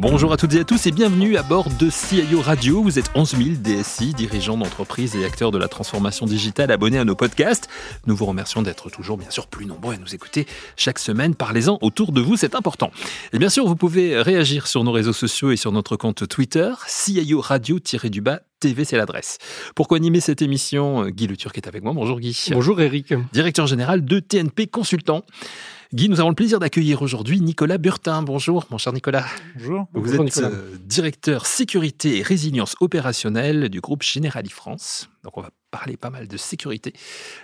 Bonjour à toutes et à tous et bienvenue à bord de CIO Radio. Vous êtes 11 000 DSI, dirigeants d'entreprises et acteurs de la transformation digitale abonnés à nos podcasts. Nous vous remercions d'être toujours bien sûr plus nombreux à nous écouter chaque semaine. Parlez-en autour de vous, c'est important. Et bien sûr, vous pouvez réagir sur nos réseaux sociaux et sur notre compte Twitter, CIO Radio-du-bas TV, c'est l'adresse. Pour animer cette émission, Guy Le Turc est avec moi. Bonjour Guy. Bonjour Eric. Directeur général de TNP Consultant. Guy, nous avons le plaisir d'accueillir aujourd'hui Nicolas Burtin. Bonjour, mon cher Nicolas. Bonjour. Vous êtes euh, directeur sécurité et résilience opérationnelle du groupe Generali France. Donc, on va parler pas mal de sécurité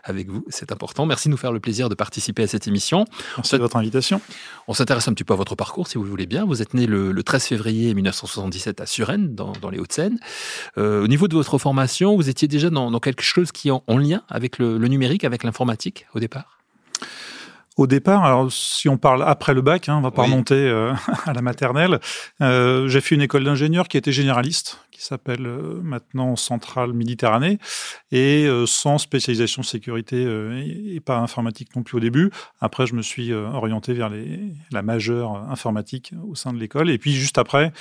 avec vous, c'est important. Merci de nous faire le plaisir de participer à cette émission. Merci de votre invitation. On s'intéresse un petit peu à votre parcours, si vous le voulez bien. Vous êtes né le, 13 février 1977 à Suresnes, dans, les Hauts-de-Seine. Euh, au niveau de votre formation, vous étiez déjà dans, quelque chose qui est en, lien avec le numérique, avec l'informatique au départ? Au départ, alors si on parle après le bac, hein, on va pas remonter euh, à la maternelle, euh, j'ai fait une école d'ingénieur qui était généraliste, qui s'appelle euh, maintenant Centrale Méditerranée, et sans spécialisation sécurité et, pas informatique non plus au début. Après, je me suis orienté vers les, la majeure informatique au sein de l'école. Et puis juste après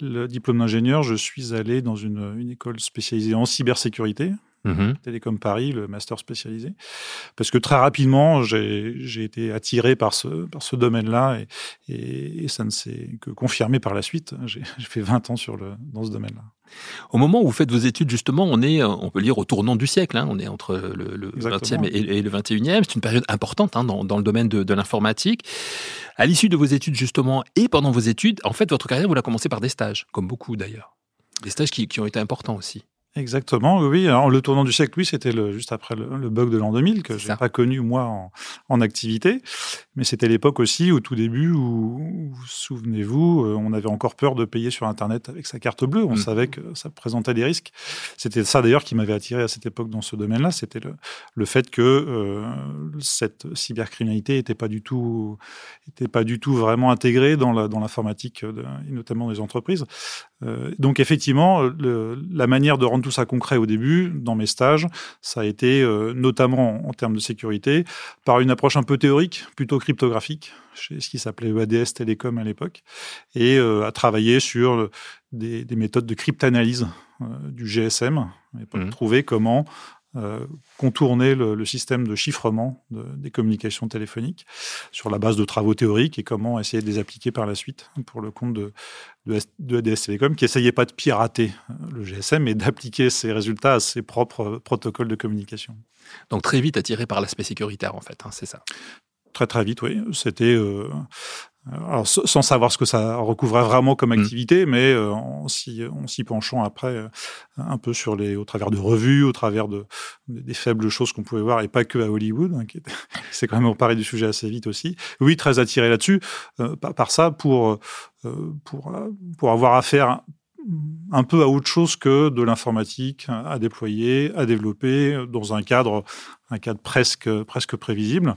le diplôme d'ingénieur, je suis allé dans une, une école spécialisée en cybersécurité, Mmh Télécom Paris, le master spécialisé. Parce que très rapidement, j'ai été attiré par ce, par ce domaine-là et, et, ça ne s'est que confirmé par la suite. J'ai fait 20 ans sur le, dans ce domaine-là. Au moment où vous faites vos études, justement, on est, on peut lire au tournant du siècle. Hein. on est entre le, le 20e et, le 21e. C'est une période importante hein, dans, dans, le domaine de, de l'informatique. À l'issue de vos études, justement, et pendant vos études, en fait, votre carrière, vous la commencé par des stages, comme beaucoup d'ailleurs. Des stages qui, qui ont été importants aussi. Exactement, oui. Alors, le tournant du siècle, oui, c'était juste après le, bug de l'an 2000 que j'ai pas connu moi en, en activité, mais c'était l'époque aussi au tout début où, souvenez-vous, euh, on avait encore peur de payer sur Internet avec sa carte bleue. On mmh. savait que ça présentait des risques. C'était ça d'ailleurs qui m'avait attiré à cette époque dans ce domaine-là. C'était le, le, fait que euh, cette cybercriminalité n'était pas du tout, était pas du tout vraiment intégrée dans la, dans l'informatique et notamment des entreprises. Euh, donc effectivement, le, la manière de rendre tout ça concret au début, dans mes stages, ça a été euh, notamment en termes de sécurité, par une approche un peu théorique, plutôt cryptographique, chez ce qui s'appelait EADS Télécom à l'époque, et euh, à travailler sur des, des méthodes de cryptanalyse euh, du GSM, et pour mmh. trouver comment euh, contourner le, système de chiffrement des communications téléphoniques sur la base de travaux théoriques et comment essayer de les appliquer par la suite pour le compte de, de, ADS Telecom, qui essayait pas de pirater euh, le GSM, mais d'appliquer ses résultats à ses propres protocoles de communication. Donc très vite attiré par l'aspect sécuritaire, en fait, hein, c'est ça Très très vite, oui. C'était euh, alors, sans savoir ce que ça recouvrait vraiment comme mmh. activité, mais euh, en s'y penchant après euh, un peu sur les, au travers de revues, au travers de, des faibles choses qu'on pouvait voir, et pas que à Hollywood, hein, qui c'est quand même emparé du sujet assez vite aussi. Oui, très attiré là-dessus, euh, par, ça, pour, pour, pour avoir affaire un peu à autre chose que de l'informatique à déployer, à développer dans un cadre, un cadre presque, presque prévisible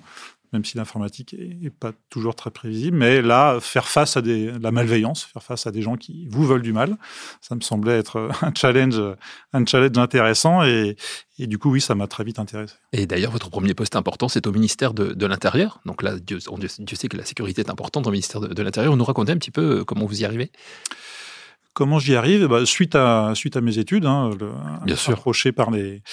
même si l'informatique est, pas toujours très prévisible. Mais là, faire face à des, la malveillance, faire face à des gens qui vous veulent du mal, ça me semblait être un challenge, un challenge intéressant. Et, et du coup, oui, ça m'a très vite intéressé. Et d'ailleurs, votre premier poste important, c'est au ministère de, de l'Intérieur. Donc là, Dieu, Dieu, sait que la sécurité est importante au ministère de, de l'Intérieur. Vous nous racontez un petit peu euh, comment vous y arrivez? Comment j'y arrive? Suite à suite à mes études, hein, Bien sûr. approché par les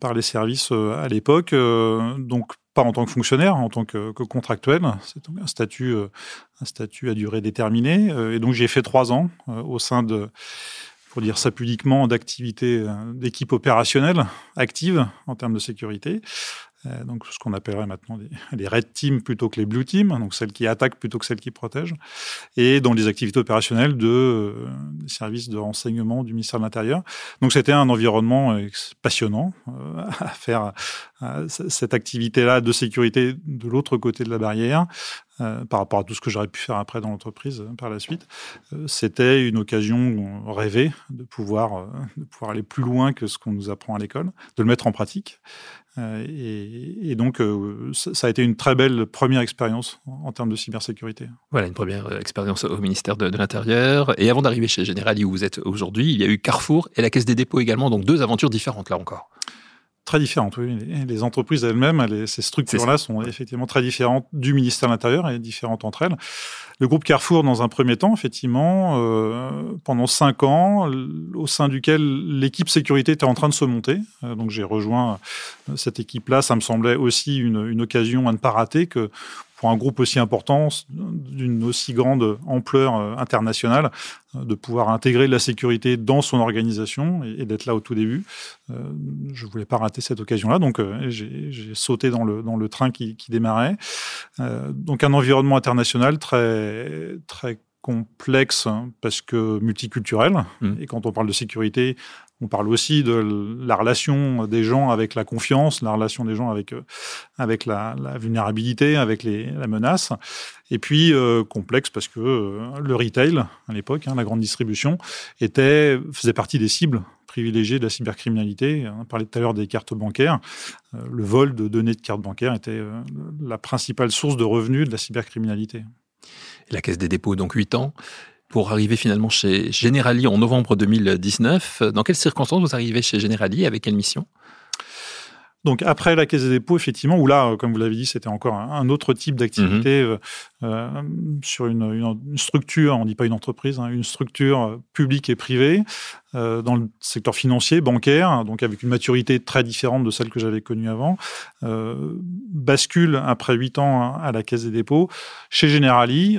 par les services euh, à l'époque, euh, donc pas en tant que fonctionnaire, en tant que, contractuel. C'est un statut euh, un statut à durée déterminée. et donc j'ai fait trois ans au sein de pour dire ça publiquement, d'activités d'équipe opérationnelle active en termes de sécurité. Euh, donc ce qu'on appellerait maintenant les, red teams plutôt que les blue teams, donc celles qui attaquent plutôt que celles qui protègent, et dans les activités opérationnelles de euh, services de renseignement du ministère de l'Intérieur. Donc c'était un environnement euh, passionnant à faire cette activité-là de sécurité de l'autre côté de la barrière, par rapport à tout ce que j'aurais pu faire après dans l'entreprise par la suite. C'était une occasion rêvée de pouvoir, de pouvoir aller plus loin que ce qu'on nous apprend à l'école, de le mettre en pratique. Et, donc, ça a été une très belle première expérience en, termes de cybersécurité. Voilà, une première expérience au ministère de, de l'Intérieur. Et avant d'arriver chez Generali, où vous êtes aujourd'hui, il y a eu Carrefour et la Caisse des dépôts également, donc deux aventures différentes là encore très différentes. Oui. Les, entreprises elles-mêmes, ces structures-là sont effectivement très différentes du ministère de l'Intérieur et différentes entre elles. Le groupe Carrefour, dans un premier temps, effectivement, euh, pendant cinq ans, au sein duquel l'équipe sécurité était en train de se monter. Euh, donc j'ai rejoint euh, cette équipe-là. Ça me semblait aussi une, une occasion à ne pas rater que pour un groupe aussi important, d'une aussi grande ampleur euh, internationale, euh, de pouvoir intégrer la sécurité dans son organisation et, d'être là au tout début. Euh, je ne voulais pas rater cette occasion-là, donc j'ai sauté dans le, dans le train qui, qui démarrait. donc un environnement international très, très complexe hein, parce que multiculturel. Mmh. Et quand on parle de sécurité, on parle aussi de la relation des gens avec la confiance, la relation des gens avec, euh, avec la, vulnérabilité, avec la menace. Et puis euh, complexe parce que euh, le retail, à l'époque, hein, la grande distribution, était, faisait partie des cibles privilégiées de la cybercriminalité. On parlait tout à l'heure des cartes bancaires. le vol de données de cartes bancaires était la principale source de revenus de la cybercriminalité. la Caisse des dépôts, donc 8 ans pour arriver finalement chez Generali en novembre 2019. Dans quelles circonstances vous arrivez chez Generali Avec quelle mission? Donc après la Caisse des dépôts, effectivement, où là, comme vous l'avez dit, c'était encore un autre type d'activité mhm. euh, euh, sur une, structure, on ne dit pas une entreprise, hein, une structure publique et privée, euh, dans le secteur financier, bancaire, donc avec une maturité très différente de celle que j'avais connue avant, bascule après huit ans à la Caisse des dépôts chez Generali,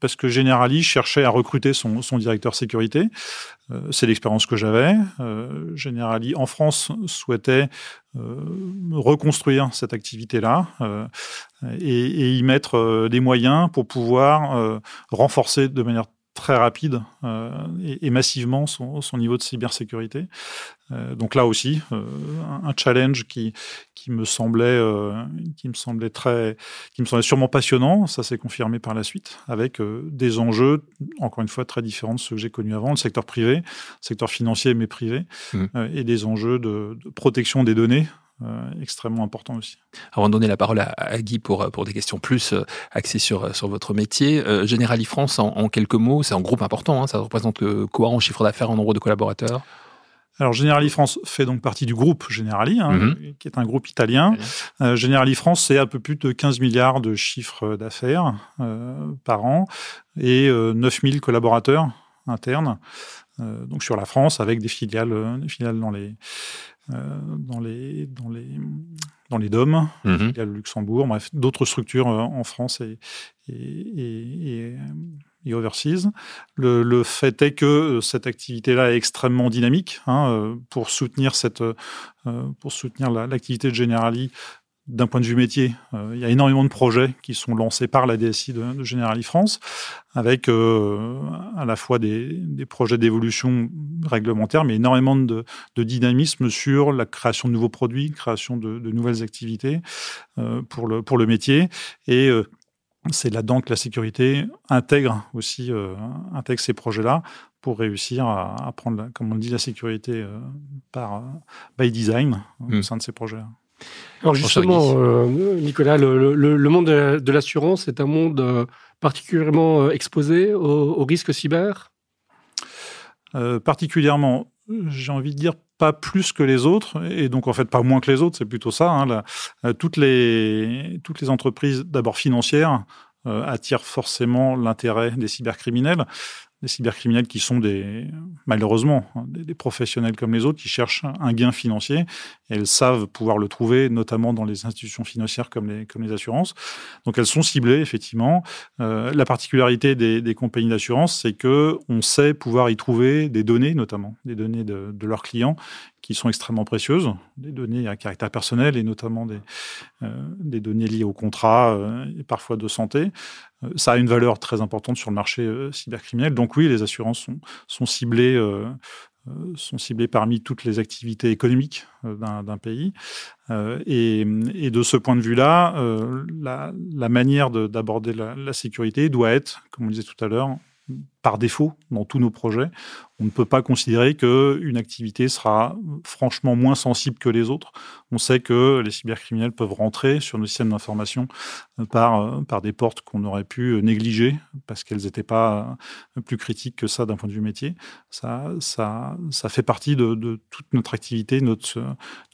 parce que Generali cherchait à recruter son, son directeur sécurité. C'est l'expérience que j'avais. Generali en France souhaitait euh, reconstruire cette activité-là euh, et, y mettre euh, des moyens pour pouvoir renforcer de manière très rapide et, massivement son, niveau de cybersécurité. donc là aussi, un, challenge qui, qui me semblait, qui me semblait très, qui me semblait sûrement passionnant. Ça s'est confirmé par la suite avec des enjeux, encore une fois, très différents de ceux que j'ai connus avant, le secteur privé, le secteur financier mais privé, mmh. et des enjeux de, de protection des données euh, extrêmement important aussi. Avant de donner la parole à, Guy pour, pour des questions plus euh, axées sur, sur votre métier, euh, Generali France, en, quelques mots, c'est un groupe important, hein, ça représente quoi en chiffre d'affaires, en nombre de collaborateurs alors Generali France fait donc partie du groupe Generali, hein, mhm. qui est un groupe italien. Generali France, c'est un peu plus de 15 milliards de chiffres d'affaires par an et 9000 collaborateurs internes. Donc sur la France, avec des filiales, des filiales dans les euh, dans les dans les dans les DOM, il y a le Luxembourg, bref, d'autres structures euh, en France et, et, et, overseas. Le, le, fait est que euh, cette activité-là est extrêmement dynamique hein, pour soutenir cette pour soutenir l'activité de Generali d'un point de vue métier, euh, il y a énormément de projets qui sont lancés par la DSI de, de Generali France, avec euh, à la fois des, projets d'évolution réglementaire, mais énormément de, dynamisme sur la création de nouveaux produits, création de, nouvelles activités euh, pour, le, pour le métier. Et c'est là-dedans que la sécurité intègre aussi intègre ces projets-là pour réussir à, prendre, comme on dit, la sécurité par by design au mmh. sein de ces projets. -là. Alors justement, euh, Nicolas, le, monde de l'assurance est un monde euh, particulièrement euh, exposé aux, risques cyber? Particulièrement, j'ai envie de dire pas plus que les autres, et donc en fait pas moins que les autres, c'est plutôt ça. Hein, toutes, les, toutes les entreprises, d'abord financières, attirent forcément l'intérêt des cybercriminels des cybercriminels qui sont des, malheureusement, hein, des, professionnels comme les autres qui cherchent un gain financier elles savent pouvoir le trouver, notamment dans les institutions financières comme les, comme les assurances. Donc elles sont ciblées, effectivement. Euh, la particularité des, des compagnies d'assurance, c'est que on sait pouvoir y trouver des données, notamment des données de, de leurs clients, qui sont extrêmement précieuses, des données à caractère personnel et notamment des, euh, des données liées au contrat euh, et parfois de santé. Euh, ça a une valeur très importante sur le marché cybercriminel. Donc oui, les assurances sont, sont ciblées sont ciblés parmi toutes les activités économiques d'un pays. Et, de ce point de vue-là, la, la, manière d'aborder la, la, sécurité doit être, comme on disait tout à l'heure, par défaut dans tous nos projets. On ne peut pas considérer qu'une activité sera franchement moins sensible que les autres. On sait que les cybercriminels peuvent rentrer sur nos systèmes d'information euh, par, euh, par des portes qu'on aurait pu négliger parce qu'elles n'étaient pas euh, plus critiques que ça d'un point de vue métier. Ça, ça, ça fait partie de, toute notre activité, notre,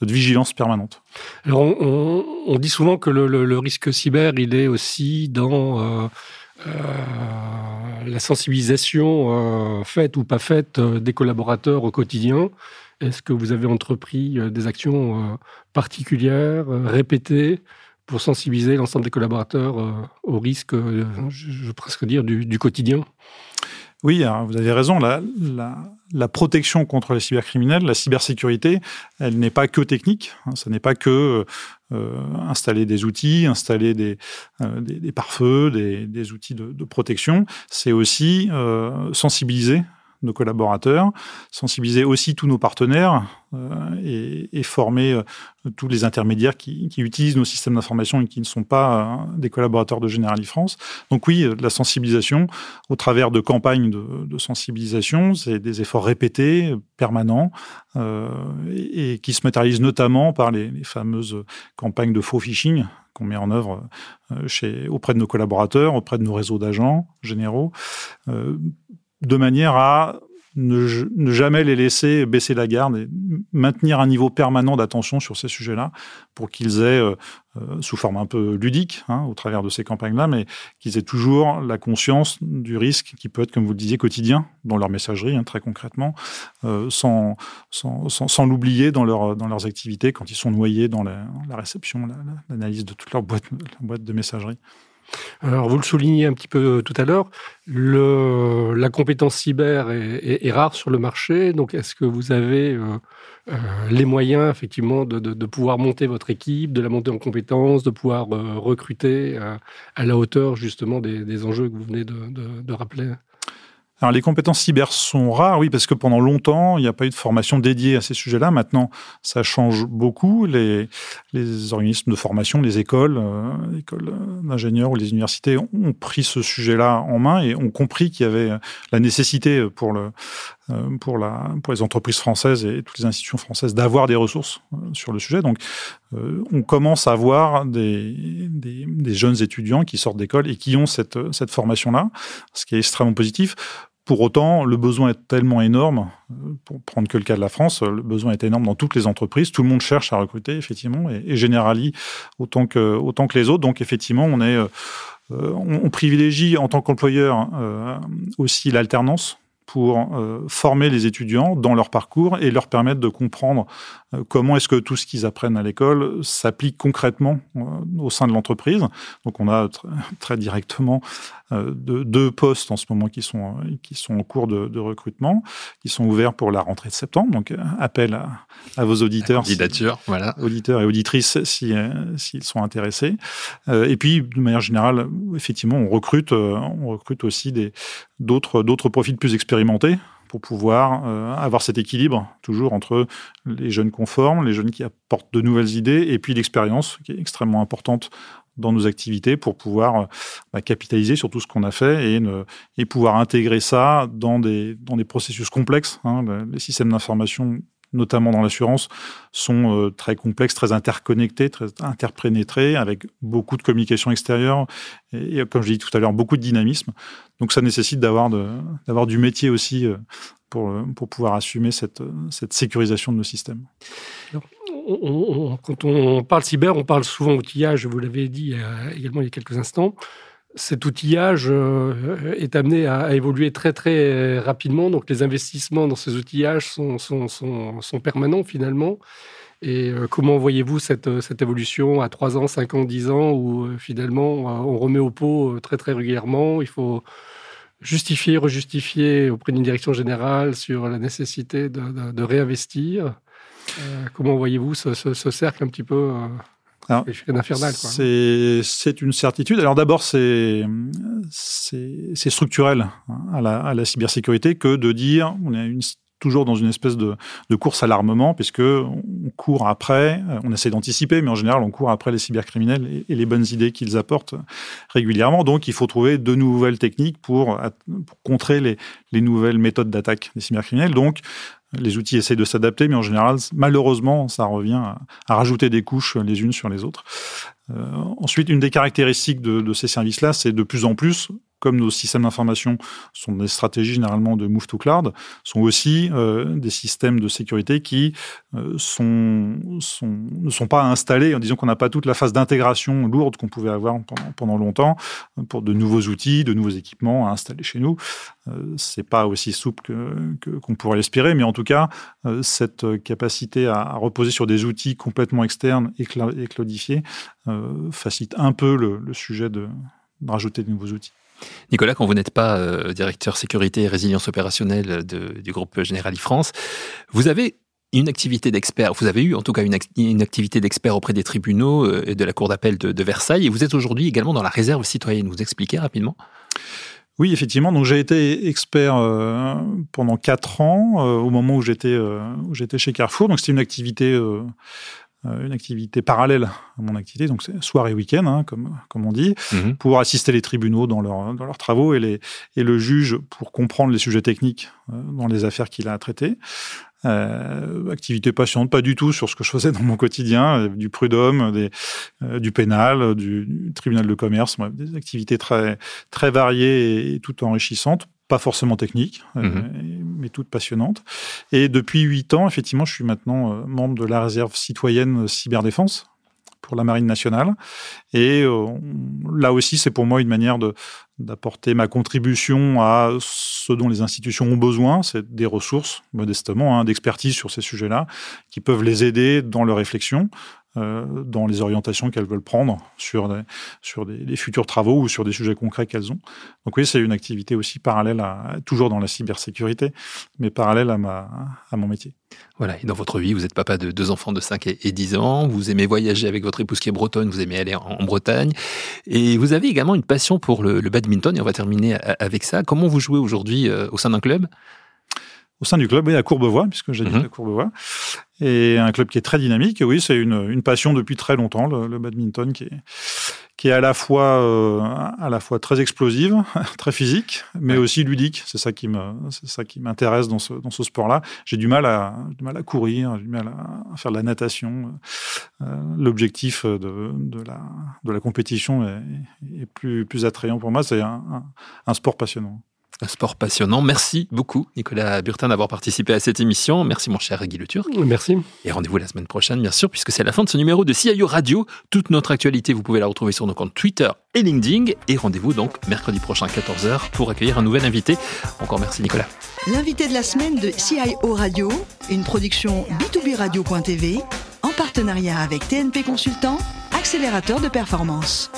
vigilance permanente. Alors on, dit souvent que le, risque cyber, il est aussi dans... Euh, la sensibilisation euh, faite ou pas faite euh, des collaborateurs au quotidien. Est-ce que vous avez entrepris des actions particulières, répétées, pour sensibiliser l'ensemble des collaborateurs au risque, je veux presque dire, du quotidien? Oui, vous avez raison. La, protection contre les cybercriminels, la cybersécurité, elle n'est pas que technique. Hein, ce n'est pas que euh, installer des outils, installer des, euh, pare-feux, des, outils de, de protection. C'est aussi euh, sensibiliser nos collaborateurs, sensibiliser aussi tous nos partenaires euh, et, former euh, tous les intermédiaires qui, utilisent nos systèmes d'information et qui ne sont pas euh, des collaborateurs de Generali France. Donc oui, la sensibilisation au travers de campagnes de, sensibilisation, c'est des efforts répétés, permanents, et, qui se matérialisent notamment par les, fameuses campagnes de faux phishing qu'on met en œuvre auprès de nos collaborateurs, auprès de nos réseaux d'agents généraux, de manière à ne, jamais les laisser baisser la garde et maintenir un niveau permanent d'attention sur ces sujets-là pour qu'ils aient, euh, euh, sous forme un peu ludique, hein, au travers de ces campagnes-là, mais qu'ils aient toujours la conscience du risque qui peut être, comme vous le disiez, quotidien dans leur messagerie, hein, très concrètement, euh, sans, l'oublier dans, leur, leurs activités quand ils sont noyés dans la, réception, l'analyse de toute leur boîte de messagerie. Alors, vous le soulignez un petit peu tout à l'heure, la compétence cyber est, rare sur le marché. Donc, est-ce que vous avez euh, euh, les moyens, effectivement, de, pouvoir monter votre équipe, de la monter en compétences, de pouvoir euh, recruter à la hauteur, justement, des, enjeux que vous venez de rappeler? Alors les compétences cyber sont rares, oui, parce que pendant longtemps, il n'y a pas eu de formation dédiée à ces sujets-là. Maintenant, ça change beaucoup. Les, les organismes de formation, les écoles, euh, les écoles d'ingénieurs ou les universités ont pris ce sujet-là en main et ont compris qu'il y avait la nécessité pour, le, euh, pour, la, pour les entreprises françaises et toutes les institutions françaises d'avoir des ressources euh, sur le sujet. Donc, on commence à voir des, des, des jeunes étudiants qui sortent d'école et qui ont cette, cette formation-là, ce qui est extrêmement positif. Pour autant, le besoin est tellement énorme, euh, pour prendre que le cas de la France, le besoin est énorme dans toutes les entreprises. Tout le monde cherche à recruter, effectivement, et, et autant que, autant que les autres. Donc, effectivement, on est, euh, on, privilégie en tant qu'employeur euh, aussi l'alternance pour euh, former les étudiants dans leur parcours et leur permettre de comprendre euh, comment est-ce que tout ce qu'ils apprennent à l'école s'applique concrètement euh, au sein de l'entreprise. Donc on a très directement deux, postes en ce moment qui sont, qui sont en cours de, recrutement, qui sont ouverts pour la rentrée de septembre. Donc appel à, vos auditeurs, voilà. auditeurs et auditrices s'ils si, sont intéressés. et puis de manière générale, effectivement, on recrute, on recrute aussi des d'autres d'autres profils plus expérimentés pour pouvoir euh, avoir cet équilibre toujours entre les jeunes conformes, les jeunes qui apportent de nouvelles idées et puis l'expérience qui est extrêmement importante dans nos activités pour pouvoir euh, bah, capitaliser sur tout ce qu'on a fait et, et pouvoir intégrer ça dans des, dans des processus complexes. Hein. Les systèmes d'information notamment dans l'assurance, sont euh, très complexes, très interconnectés, très interpénétrés, avec beaucoup de communication extérieure et, comme je l'ai dit tout à l'heure, beaucoup de dynamisme. Donc ça nécessite d'avoir du métier aussi euh, pour, euh, pour pouvoir assumer cette, cette sécurisation de nos systèmes. quand on parle cyber, on parle souvent outillage, vous l'avez dit également il y a quelques instants cet outillage euh, est amené à, évoluer très très rapidement. Donc les investissements dans ces outillages sont, sont, sont, permanents finalement. Et euh, comment voyez-vous cette, cette, évolution à 3 ans, 5 ans, 10 ans, où euh, finalement on remet au pot très très régulièrement? Il faut justifier, rejustifier auprès d'une direction générale sur la nécessité de, réinvestir. comment voyez-vous ce, cercle un petit peu c'est une certitude. Alors d'abord, c'est structurel hein, à la, à la, cybersécurité que de dire on a une toujours dans une espèce de, course à l'armement, puisque on court après, on essaie d'anticiper, mais en général, on court après les cybercriminels et, les bonnes idées qu'ils apportent régulièrement. Donc, il faut trouver de nouvelles techniques pour, contrer les, les nouvelles méthodes d'attaque des cybercriminels. Donc, les outils essaient de s'adapter, mais en général, malheureusement, ça revient à, rajouter des couches les unes sur les autres. Euh, ensuite, une des caractéristiques de, de ces services-là, c'est de plus en plus comme nos systèmes d'information sont des stratégies généralement de move to cloud, sont aussi euh, des systèmes de sécurité qui euh, ne sont pas installés en disant qu'on n'a pas toute la phase d'intégration lourde qu'on pouvait avoir pendant, longtemps pour de nouveaux outils, de nouveaux équipements à installer chez nous. Euh, c'est pas aussi souple qu'on pourrait l'espérer, mais en tout cas, euh, cette capacité à, reposer sur des outils complètement externes et, cloudifiés facilite un peu le, le sujet de, de rajouter de nouveaux outils. Nicolas, quand vous n'êtes pas euh, directeur sécurité et résilience opérationnelle du groupe Generali France, vous avez une activité d'expert, vous avez eu en tout cas une, activité d'expert auprès des tribunaux euh, et de la Cour d'appel de, Versailles, et vous êtes aujourd'hui également dans la réserve citoyenne. Vous expliquez rapidement oui, effectivement. Donc j'ai été expert euh, pendant quatre ans au moment où j'étais j'étais chez Carrefour. Donc c'était une activité euh, une activité parallèle à mon activité, donc c'est soir et week-end, hein, comme, comme on dit, mhm. pour assister les tribunaux dans, leur, dans leurs travaux et, les, et le juge pour comprendre les sujets techniques euh, dans les affaires qu'il a à traiter. Euh, activité passionnante, pas du tout sur ce que je faisais dans mon quotidien, euh, du prud'homme, des, du pénal, du, tribunal de commerce, des activités très très variées et, et tout enrichissantes pas forcément technique, euh, mhm. Mais toute passionnante. Et depuis huit ans, effectivement, je suis maintenant euh, membre de la réserve citoyenne cyberdéfense pour la Marine nationale. Et euh, là aussi, c'est pour moi une manière d'apporter ma contribution à ce dont les institutions ont besoin, c'est des ressources, modestement, hein, d'expertise sur ces sujets-là, qui peuvent les aider dans leur réflexion, euh, dans les orientations qu'elles veulent prendre sur, des, sur des, futurs travaux ou sur des sujets concrets qu'elles ont. Donc oui, c'est une activité aussi parallèle, à, toujours dans la cybersécurité, mais parallèle à, ma, à mon métier. Voilà, et dans votre vie, vous êtes papa de deux enfants de 5 et 10 ans, vous aimez voyager avec votre épouse qui est bretonne, vous aimez aller en, Bretagne, et vous avez également une passion pour le, badminton, et on va terminer avec ça. Comment vous jouez aujourd'hui euh, au sein d'un club? Au sein du club, oui, à Courbevoie, puisque j'ai dit à Courbevoie. Et un club qui est très dynamique. oui, c'est une, une, passion depuis très longtemps, le, badminton, qui est, qui est à la fois, euh, à la fois très explosive, très physique, mais aussi ludique. C'est ça qui me, c'est ça qui m'intéresse dans ce, dans ce sport-là. J'ai du mal à, du mal à courir, j'ai du mal à, faire de la natation. Euh, l'objectif de, de, la, de la compétition est, est plus, plus attrayant pour moi. C'est un, un sport passionnant. Un sport passionnant. Merci beaucoup, Nicolas Burtin, d'avoir participé à cette émission. Merci, mon cher Guy Le Turc. Merci. Et rendez-vous la semaine prochaine, bien sûr, puisque c'est la fin de ce numéro de CIO Radio. Toute notre actualité, vous pouvez la retrouver sur nos comptes Twitter et LinkedIn. Et rendez-vous donc mercredi prochain, 14h, pour accueillir un nouvel invité. Encore merci, Nicolas. L'invité de la semaine de CIO Radio, une production B2B Radio.tv, en partenariat avec TNP Consultant, accélérateur de performance.